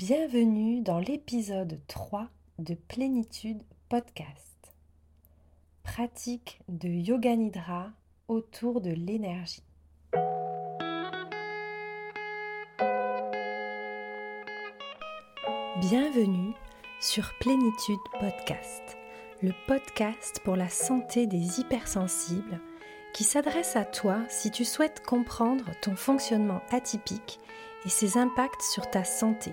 Bienvenue dans l'épisode 3 de Plénitude Podcast. Pratique de Yoga Nidra autour de l'énergie. Bienvenue sur Plénitude Podcast, le podcast pour la santé des hypersensibles qui s'adresse à toi si tu souhaites comprendre ton fonctionnement atypique et ses impacts sur ta santé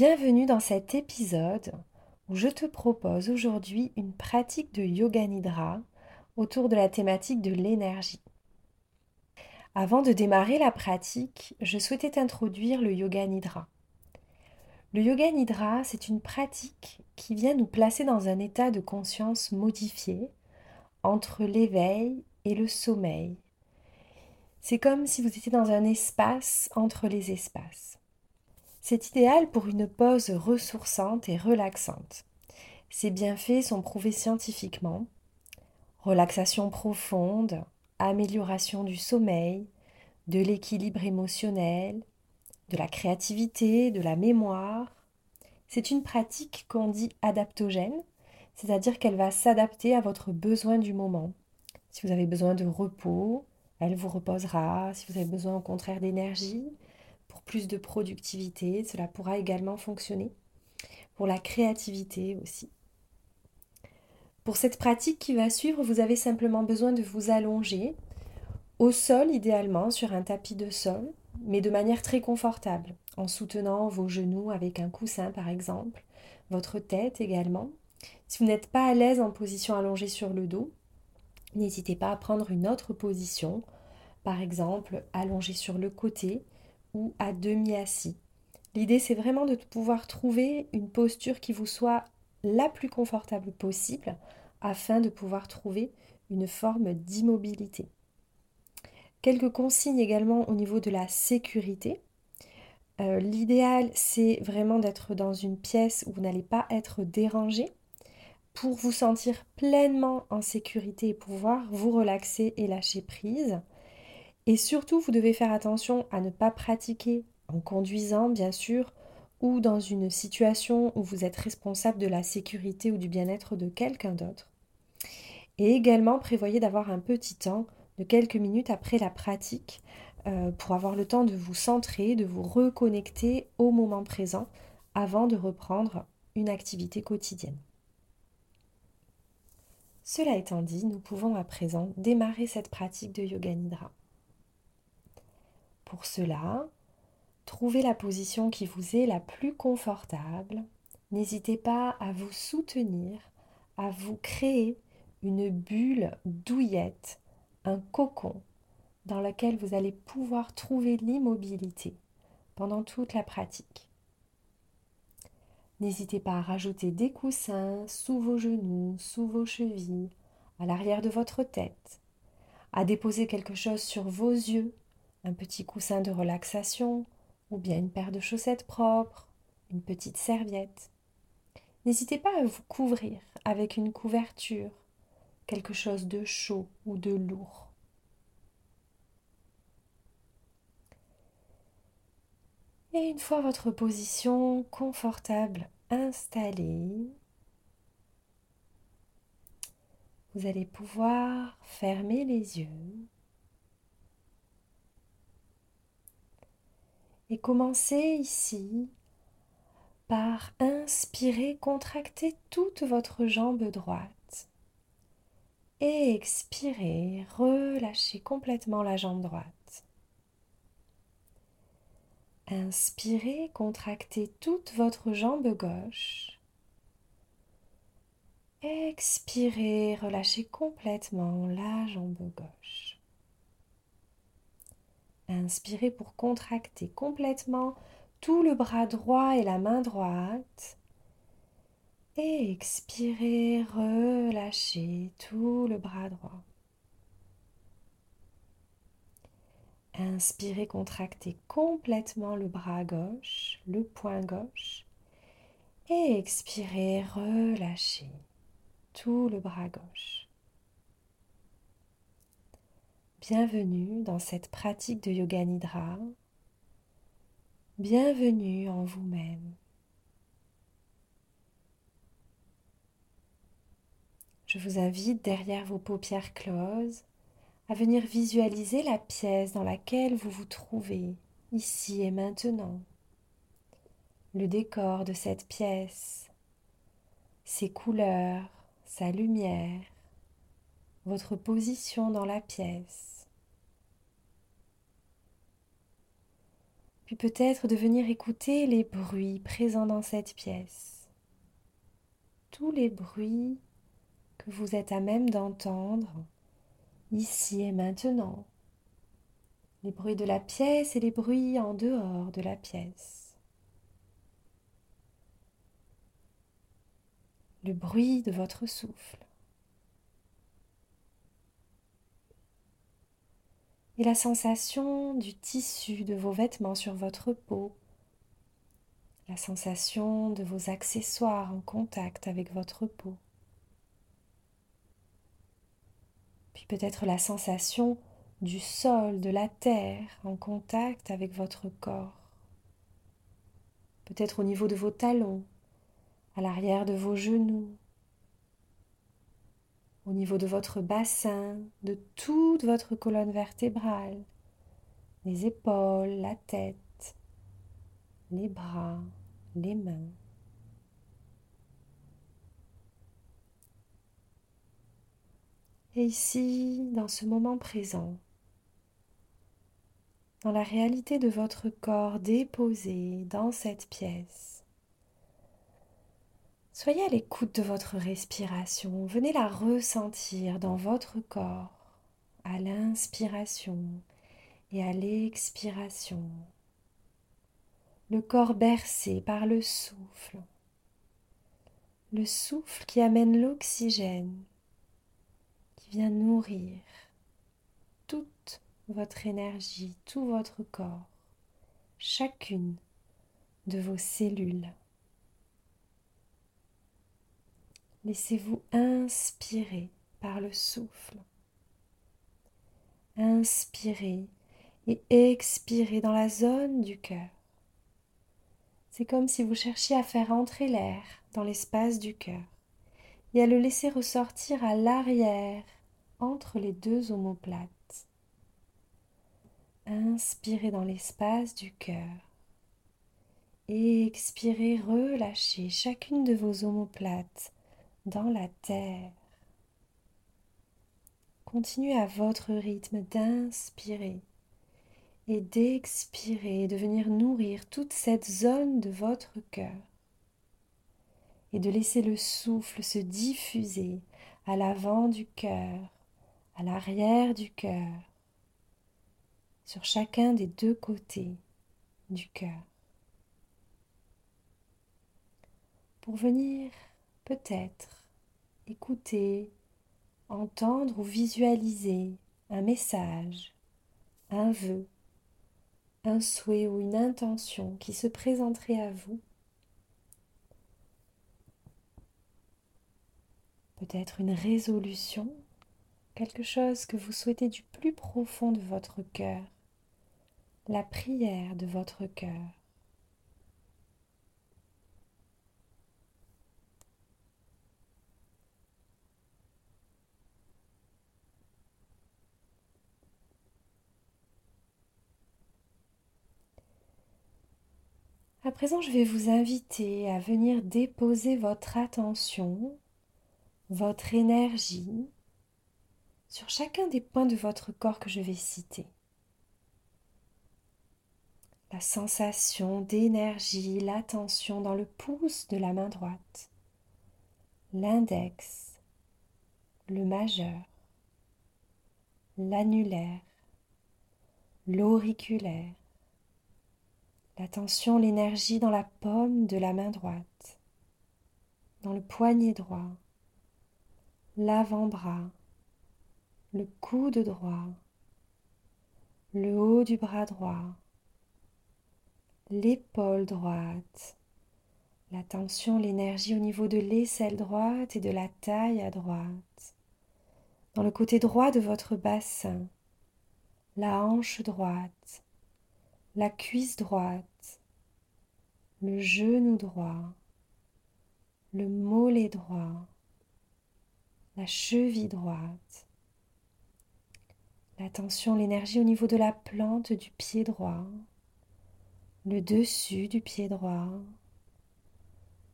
Bienvenue dans cet épisode où je te propose aujourd'hui une pratique de yoga nidra autour de la thématique de l'énergie. Avant de démarrer la pratique, je souhaitais introduire le yoga nidra. Le yoga nidra, c'est une pratique qui vient nous placer dans un état de conscience modifié entre l'éveil et le sommeil. C'est comme si vous étiez dans un espace entre les espaces. C'est idéal pour une pause ressourçante et relaxante. Ces bienfaits sont prouvés scientifiquement. Relaxation profonde, amélioration du sommeil, de l'équilibre émotionnel, de la créativité, de la mémoire. C'est une pratique qu'on dit adaptogène, c'est-à-dire qu'elle va s'adapter à votre besoin du moment. Si vous avez besoin de repos, elle vous reposera. Si vous avez besoin au contraire d'énergie, plus de productivité. Cela pourra également fonctionner pour la créativité aussi. Pour cette pratique qui va suivre, vous avez simplement besoin de vous allonger au sol idéalement sur un tapis de sol, mais de manière très confortable, en soutenant vos genoux avec un coussin par exemple, votre tête également. Si vous n'êtes pas à l'aise en position allongée sur le dos, n'hésitez pas à prendre une autre position, par exemple allongée sur le côté, ou à demi assis. L'idée, c'est vraiment de pouvoir trouver une posture qui vous soit la plus confortable possible afin de pouvoir trouver une forme d'immobilité. Quelques consignes également au niveau de la sécurité. Euh, l'idéal, c'est vraiment d'être dans une pièce où vous n'allez pas être dérangé pour vous sentir pleinement en sécurité et pouvoir vous relaxer et lâcher prise. Et surtout, vous devez faire attention à ne pas pratiquer en conduisant, bien sûr, ou dans une situation où vous êtes responsable de la sécurité ou du bien-être de quelqu'un d'autre. Et également, prévoyez d'avoir un petit temps de quelques minutes après la pratique euh, pour avoir le temps de vous centrer, de vous reconnecter au moment présent avant de reprendre une activité quotidienne. Cela étant dit, nous pouvons à présent démarrer cette pratique de Yoga Nidra. Pour cela, trouvez la position qui vous est la plus confortable. N'hésitez pas à vous soutenir, à vous créer une bulle douillette, un cocon dans lequel vous allez pouvoir trouver l'immobilité pendant toute la pratique. N'hésitez pas à rajouter des coussins sous vos genoux, sous vos chevilles, à l'arrière de votre tête, à déposer quelque chose sur vos yeux petit coussin de relaxation ou bien une paire de chaussettes propres, une petite serviette. N'hésitez pas à vous couvrir avec une couverture, quelque chose de chaud ou de lourd. Et une fois votre position confortable installée, vous allez pouvoir fermer les yeux Et commencez ici par inspirer, contracter toute votre jambe droite. Et expirez, relâchez complètement la jambe droite. Inspirez, contractez toute votre jambe gauche. Expirez, relâchez complètement la jambe gauche. Inspirez pour contracter complètement tout le bras droit et la main droite. Et expirez, relâchez tout le bras droit. Inspirez, contractez complètement le bras gauche, le poing gauche. Et expirez, relâchez tout le bras gauche. Bienvenue dans cette pratique de Yoga Nidra. Bienvenue en vous-même. Je vous invite derrière vos paupières closes à venir visualiser la pièce dans laquelle vous vous trouvez ici et maintenant. Le décor de cette pièce, ses couleurs, sa lumière, votre position dans la pièce. Puis peut-être de venir écouter les bruits présents dans cette pièce. Tous les bruits que vous êtes à même d'entendre ici et maintenant. Les bruits de la pièce et les bruits en dehors de la pièce. Le bruit de votre souffle. Et la sensation du tissu de vos vêtements sur votre peau. La sensation de vos accessoires en contact avec votre peau. puis peut-être la sensation du sol, de la terre en contact avec votre corps, peut-être au niveau de vos talons, à l'arrière de vos genoux, au niveau de votre bassin, de toute votre colonne vertébrale, les épaules, la tête, les bras, les mains. Et ici, dans ce moment présent, dans la réalité de votre corps déposé dans cette pièce, soyez à l'écoute de votre respiration. Venez la ressentir dans votre corps à l'inspiration et à l'expiration. Le corps bercé par le souffle. Le souffle qui amène l'oxygène vient nourrir toute votre énergie, tout votre corps, chacune de vos cellules. Laissez-vous inspirer par le souffle. Inspirez et expirez dans la zone du cœur. C'est comme si vous cherchiez à faire entrer l'air dans l'espace du cœur et à le laisser ressortir à l'arrière entre les deux omoplates. Inspirez dans l'espace du cœur et expirez, relâchez chacune de vos omoplates dans la terre. Continuez à votre rythme d'inspirer et d'expirer, de venir nourrir toute cette zone de votre cœur et de laisser le souffle se diffuser à l'avant du cœur à l'arrière du cœur, sur chacun des deux côtés du cœur. Pour venir peut-être écouter, entendre ou visualiser un message, un vœu, un souhait ou une intention qui se présenterait à vous, peut-être une résolution quelque chose que vous souhaitez du plus profond de votre cœur, la prière de votre cœur. À présent, je vais vous inviter à venir déposer votre attention, votre énergie sur chacun des points de votre corps que je vais citer. La sensation d'énergie, l'attention dans le pouce de la main droite, l'index, le majeur, l'annulaire, l'auriculaire, l'attention, l'énergie dans la paume de la main droite, dans le poignet droit, l'avant-bras, le coude droit, le haut du bras droit, l'épaule droite, la tension, l'énergie au niveau de l'aisselle droite et de la taille à droite, dans le côté droit de votre bassin, la hanche droite, la cuisse droite, le genou droit, le mollet droit, la cheville droite, la tension, l'énergie au niveau de la plante du pied droit, le dessus du pied droit,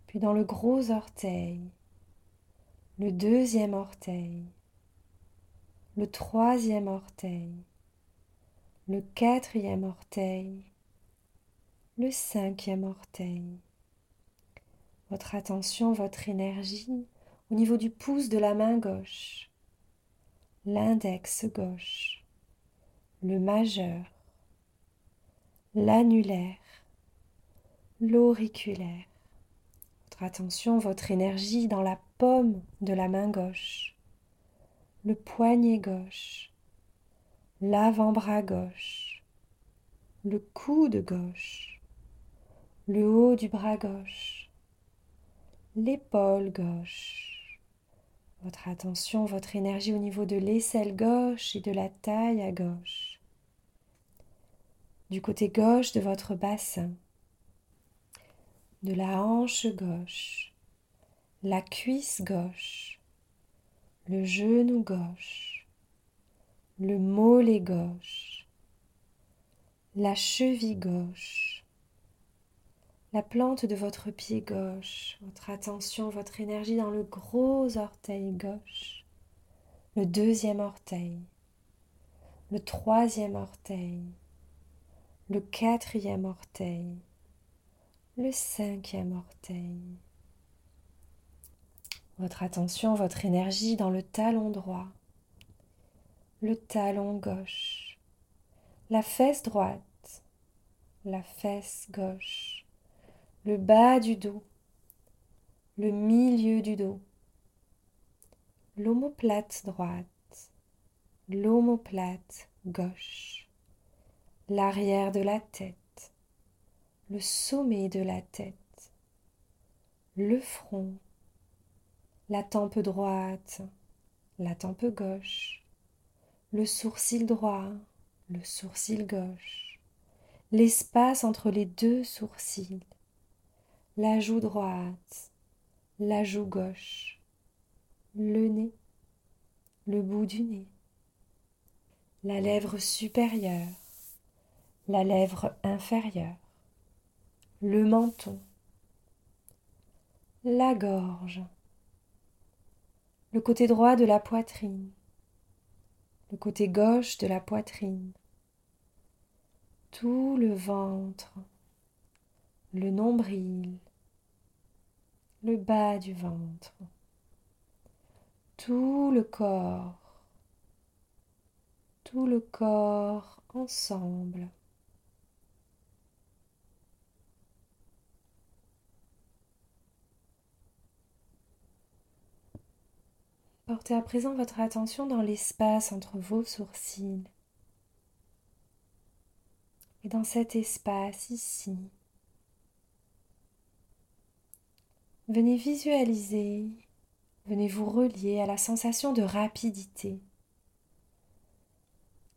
puis dans le gros orteil, le deuxième orteil, le troisième orteil, le quatrième orteil, le cinquième orteil. Votre attention, votre énergie au niveau du pouce de la main gauche, l'index gauche, le majeur, l'annulaire, l'auriculaire. Votre attention, votre énergie dans la paume de la main gauche, le poignet gauche, l'avant-bras gauche, le coude gauche, le haut du bras gauche, l'épaule gauche, votre attention, votre énergie au niveau de l'aisselle gauche et de la taille à gauche. Du côté gauche de votre bassin, de la hanche gauche, la cuisse gauche, le genou gauche, le mollet gauche, la cheville gauche, la plante de votre pied gauche, votre attention, votre énergie dans le gros orteil gauche, le deuxième orteil, le troisième orteil, le quatrième orteil, le cinquième orteil. Votre attention, votre énergie dans le talon droit, le talon gauche, la fesse droite, la fesse gauche, le bas du dos, le milieu du dos, l'omoplate droite, l'omoplate gauche, l'arrière de la tête, le sommet de la tête, le front, la tempe droite, la tempe gauche, le sourcil droit, le sourcil gauche, l'espace entre les deux sourcils, la joue droite, la joue gauche, le nez, le bout du nez, la lèvre supérieure, la lèvre inférieure, le menton, la gorge, le côté droit de la poitrine, le côté gauche de la poitrine, tout le ventre, le nombril, le bas du ventre, tout le corps, tout le corps ensemble. Portez à présent votre attention dans l'espace entre vos sourcils. Et dans cet espace ici, Venez visualiser, venez vous relier à la sensation de rapidité.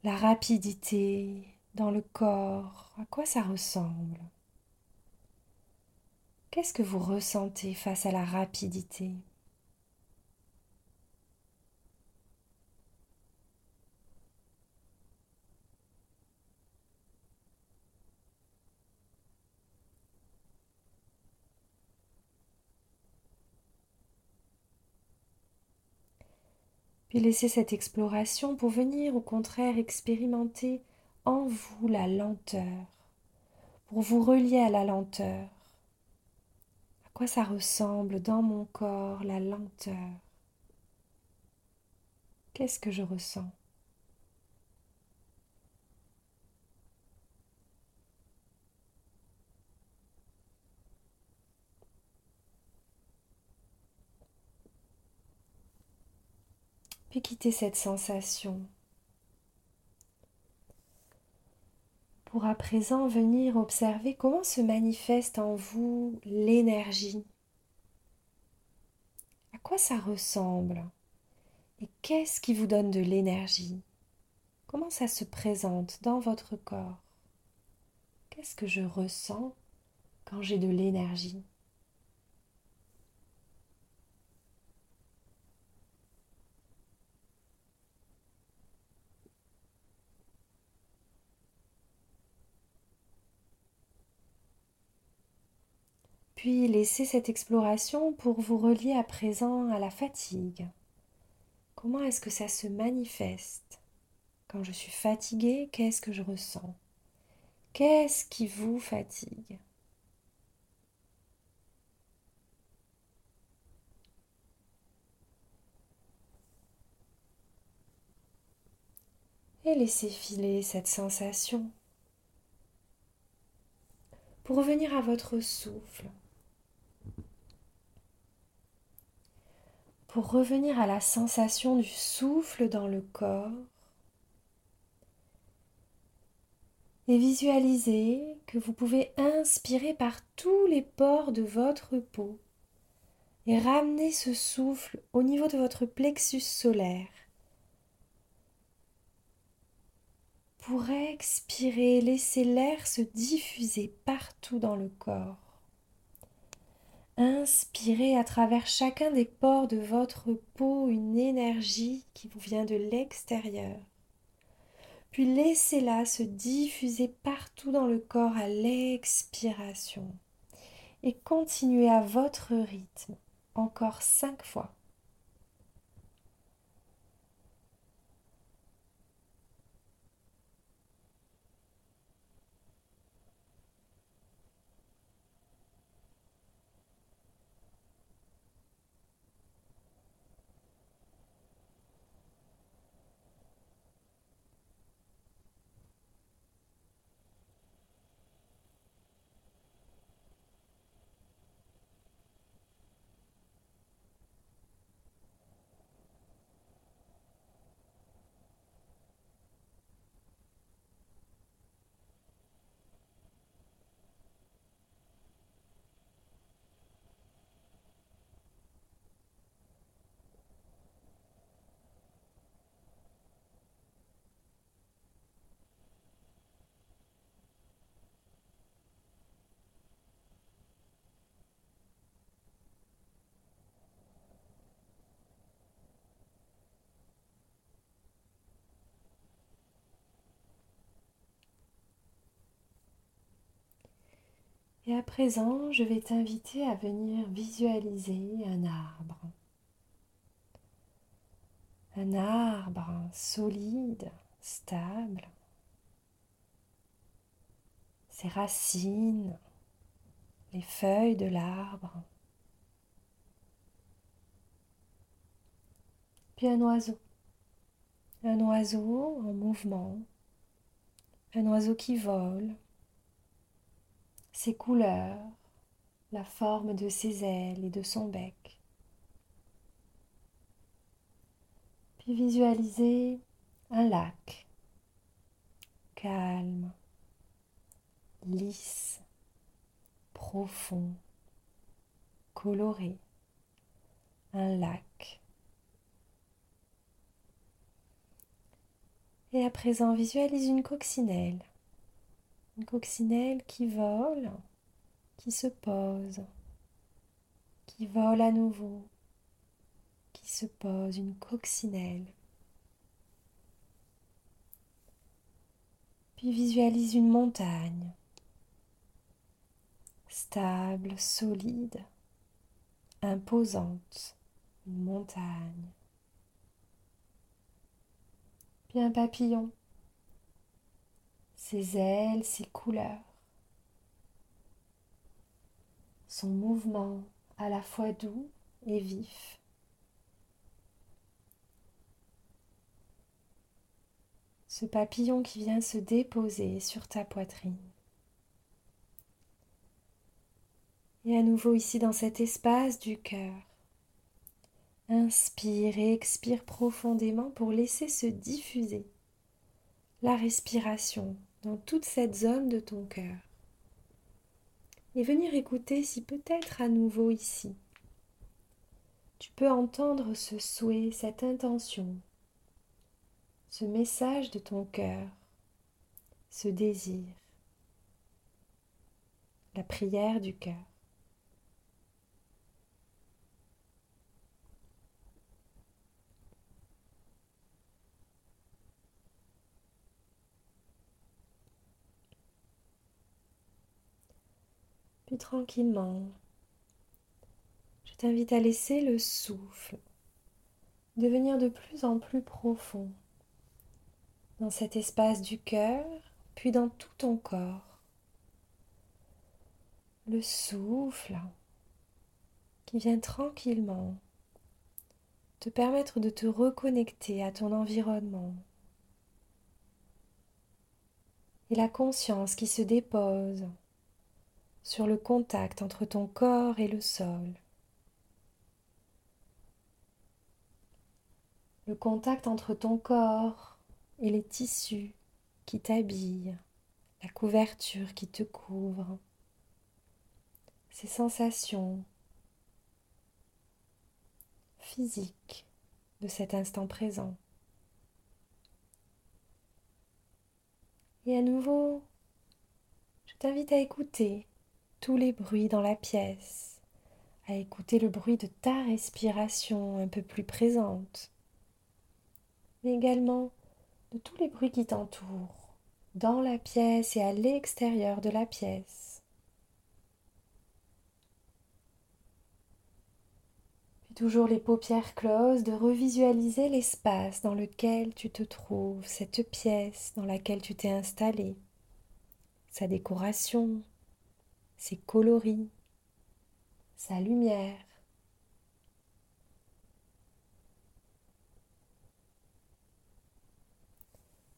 La rapidité dans le corps, à quoi ça ressemble? Qu'est-ce que vous ressentez face à la rapidité? Puis laissez cette exploration pour venir au contraire expérimenter en vous la lenteur, pour vous relier à la lenteur. À quoi ça ressemble dans mon corps la lenteur? Qu'est-ce que je ressens? Quitter cette sensation. Pour à présent venir observer comment se manifeste en vous l'énergie. À quoi ça ressemble? Et qu'est-ce qui vous donne de l'énergie? Comment ça se présente dans votre corps? Qu'est-ce que je ressens quand j'ai de l'énergie? Puis laissez cette exploration pour vous relier à présent à la fatigue. Comment est-ce que ça se manifeste? Quand je suis fatiguée, qu'est-ce que je ressens? Qu'est-ce qui vous fatigue? Et laissez filer cette sensation. Pour revenir à votre souffle, pour revenir à la sensation du souffle dans le corps et visualisez que vous pouvez inspirer par tous les pores de votre peau et ramener ce souffle au niveau de votre plexus solaire. Pour expirer, laissez l'air se diffuser partout dans le corps. Inspirez à travers chacun des pores de votre peau une énergie qui vous vient de l'extérieur. Puis laissez-la se diffuser partout dans le corps à l'expiration. Et continuez à votre rythme, encore cinq fois. Et à présent, je vais t'inviter à venir visualiser un arbre. Un arbre solide, stable. Ses racines, les feuilles de l'arbre. Puis un oiseau. Un oiseau en mouvement. Un oiseau qui vole ses couleurs, la forme de ses ailes et de son bec. Puis visualisez un lac calme, lisse, profond, coloré, un lac. Et à présent, visualise une coccinelle une coccinelle qui vole, qui se pose, qui vole à nouveau, qui se pose, une coccinelle. Puis visualise une montagne, stable, solide, imposante, une montagne. Puis un papillon ses ailes, ses couleurs. son mouvement à la fois doux et vif. Ce papillon qui vient se déposer sur ta poitrine. Et à nouveau ici dans cet espace du cœur. Inspire et expire profondément pour laisser se diffuser la respiration dans toute cette zone de ton cœur. Et venir écouter si peut-être à nouveau ici, tu peux entendre ce souhait, cette intention, ce message de ton cœur, ce désir, la prière du cœur. Puis tranquillement, je t'invite à laisser le souffle devenir de plus en plus profond dans cet espace du cœur, puis dans tout ton corps. Le souffle qui vient tranquillement te permettre de te reconnecter à ton environnement. Et la conscience qui se dépose sur le contact entre ton corps et le sol. Le contact entre ton corps et les tissus qui t'habillent, la couverture qui te couvre, ces sensations physiques de cet instant présent. Et à nouveau, je t'invite à écouter tous les bruits dans la pièce, à écouter le bruit de ta respiration un peu plus présente, mais également de tous les bruits qui t'entourent, dans la pièce et à l'extérieur de la pièce. Puis toujours les paupières closes, de revisualiser l'espace dans lequel tu te trouves, cette pièce dans laquelle tu t'es installé, sa décoration, ses coloris, sa lumière.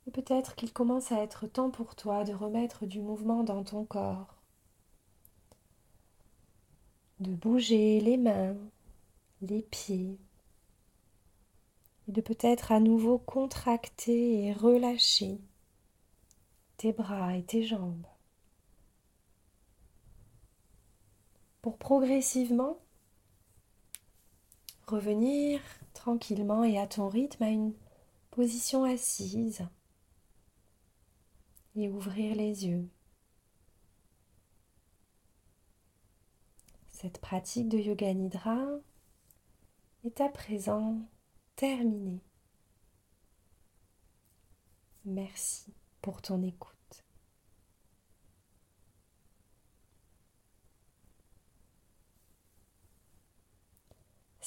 Et peut-être qu'il commence à être temps pour toi de remettre du mouvement dans ton corps, de bouger les mains, les pieds, et de peut-être à nouveau contracter et relâcher tes bras et tes jambes. Pour progressivement revenir tranquillement et à ton rythme à une position assise et ouvrir les yeux. Cette pratique de yoga nidra est à présent terminée. Merci pour ton écoute.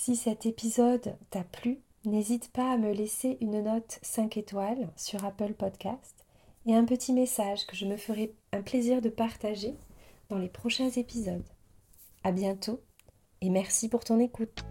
Si cet épisode t'a plu, n'hésite pas à me laisser une note 5 étoiles sur Apple Podcast et un petit message que je me ferai un plaisir de partager dans les prochains épisodes. À bientôt et merci pour ton écoute.